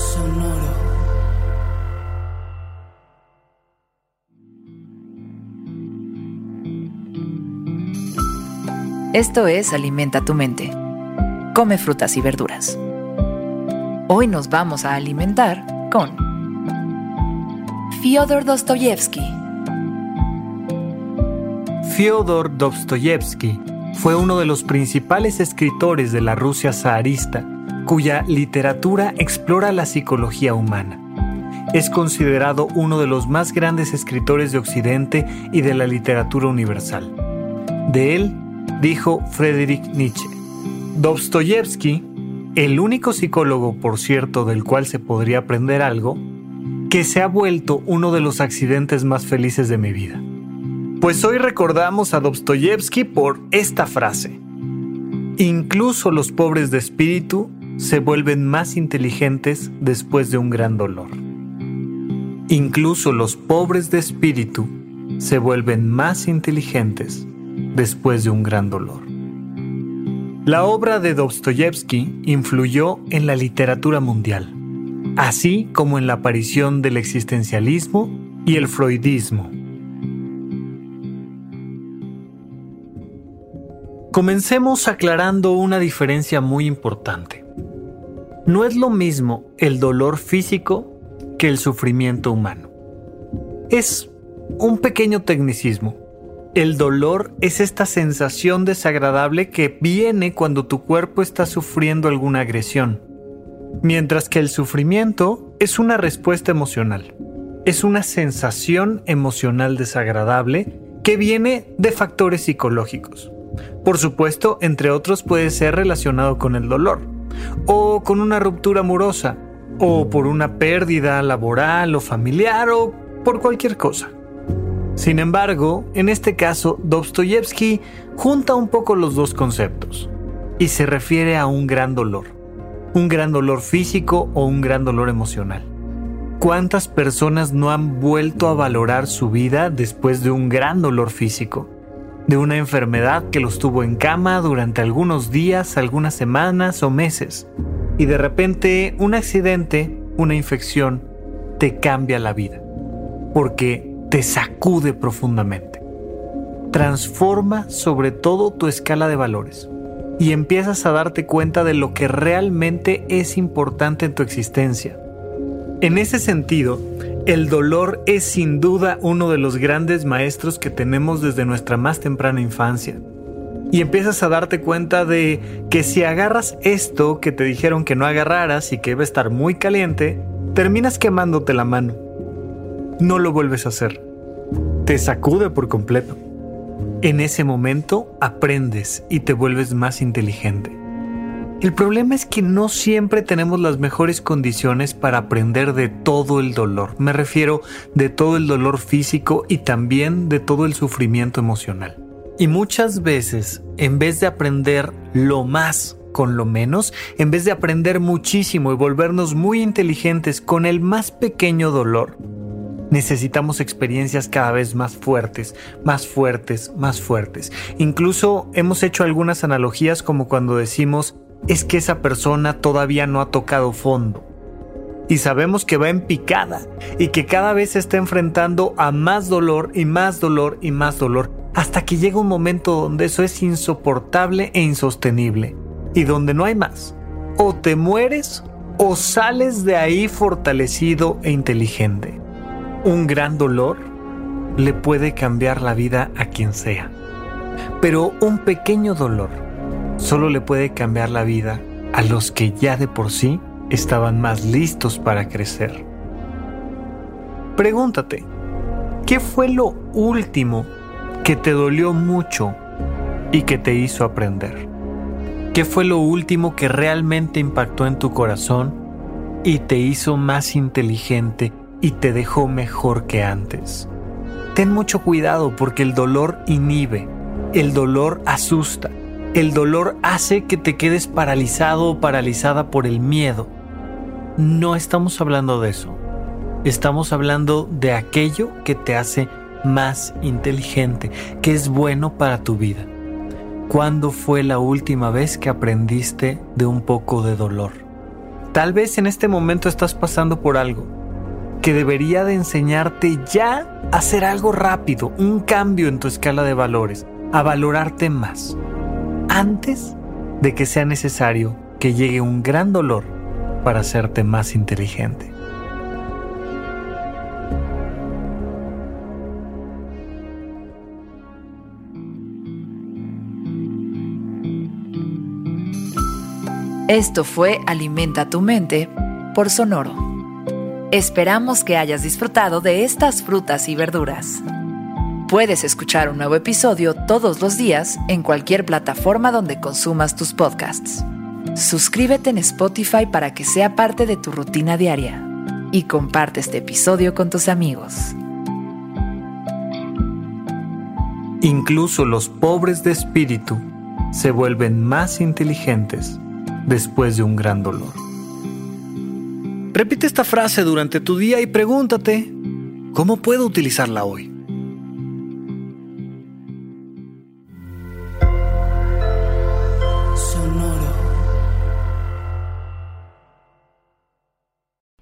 Sonoro. Esto es Alimenta tu mente. Come frutas y verduras. Hoy nos vamos a alimentar con Fyodor Dostoyevsky. Fyodor Dostoyevsky fue uno de los principales escritores de la Rusia zarista cuya literatura explora la psicología humana. Es considerado uno de los más grandes escritores de Occidente y de la literatura universal. De él dijo Friedrich Nietzsche. Dostoyevsky, el único psicólogo, por cierto, del cual se podría aprender algo, que se ha vuelto uno de los accidentes más felices de mi vida. Pues hoy recordamos a Dostoyevsky por esta frase. Incluso los pobres de espíritu se vuelven más inteligentes después de un gran dolor. Incluso los pobres de espíritu se vuelven más inteligentes después de un gran dolor. La obra de Dostoyevsky influyó en la literatura mundial, así como en la aparición del existencialismo y el freudismo. Comencemos aclarando una diferencia muy importante. No es lo mismo el dolor físico que el sufrimiento humano. Es un pequeño tecnicismo. El dolor es esta sensación desagradable que viene cuando tu cuerpo está sufriendo alguna agresión, mientras que el sufrimiento es una respuesta emocional. Es una sensación emocional desagradable que viene de factores psicológicos. Por supuesto, entre otros puede ser relacionado con el dolor o con una ruptura amorosa, o por una pérdida laboral o familiar, o por cualquier cosa. Sin embargo, en este caso, Dostoyevsky junta un poco los dos conceptos y se refiere a un gran dolor, un gran dolor físico o un gran dolor emocional. ¿Cuántas personas no han vuelto a valorar su vida después de un gran dolor físico? De una enfermedad que los tuvo en cama durante algunos días, algunas semanas o meses. Y de repente un accidente, una infección, te cambia la vida. Porque te sacude profundamente. Transforma sobre todo tu escala de valores. Y empiezas a darte cuenta de lo que realmente es importante en tu existencia. En ese sentido, el dolor es sin duda uno de los grandes maestros que tenemos desde nuestra más temprana infancia. Y empiezas a darte cuenta de que si agarras esto que te dijeron que no agarraras y que debe estar muy caliente, terminas quemándote la mano. No lo vuelves a hacer. Te sacude por completo. En ese momento aprendes y te vuelves más inteligente. El problema es que no siempre tenemos las mejores condiciones para aprender de todo el dolor. Me refiero de todo el dolor físico y también de todo el sufrimiento emocional. Y muchas veces, en vez de aprender lo más con lo menos, en vez de aprender muchísimo y volvernos muy inteligentes con el más pequeño dolor, necesitamos experiencias cada vez más fuertes, más fuertes, más fuertes. Incluso hemos hecho algunas analogías como cuando decimos es que esa persona todavía no ha tocado fondo. Y sabemos que va en picada y que cada vez se está enfrentando a más dolor y más dolor y más dolor, hasta que llega un momento donde eso es insoportable e insostenible, y donde no hay más. O te mueres o sales de ahí fortalecido e inteligente. Un gran dolor le puede cambiar la vida a quien sea. Pero un pequeño dolor solo le puede cambiar la vida a los que ya de por sí estaban más listos para crecer. Pregúntate, ¿qué fue lo último que te dolió mucho y que te hizo aprender? ¿Qué fue lo último que realmente impactó en tu corazón y te hizo más inteligente y te dejó mejor que antes? Ten mucho cuidado porque el dolor inhibe, el dolor asusta, el dolor hace que te quedes paralizado o paralizada por el miedo. No estamos hablando de eso. Estamos hablando de aquello que te hace más inteligente, que es bueno para tu vida. ¿Cuándo fue la última vez que aprendiste de un poco de dolor? Tal vez en este momento estás pasando por algo que debería de enseñarte ya a hacer algo rápido, un cambio en tu escala de valores, a valorarte más, antes de que sea necesario que llegue un gran dolor para hacerte más inteligente. Esto fue Alimenta tu mente por Sonoro. Esperamos que hayas disfrutado de estas frutas y verduras. Puedes escuchar un nuevo episodio todos los días en cualquier plataforma donde consumas tus podcasts. Suscríbete en Spotify para que sea parte de tu rutina diaria y comparte este episodio con tus amigos. Incluso los pobres de espíritu se vuelven más inteligentes después de un gran dolor. Repite esta frase durante tu día y pregúntate, ¿cómo puedo utilizarla hoy?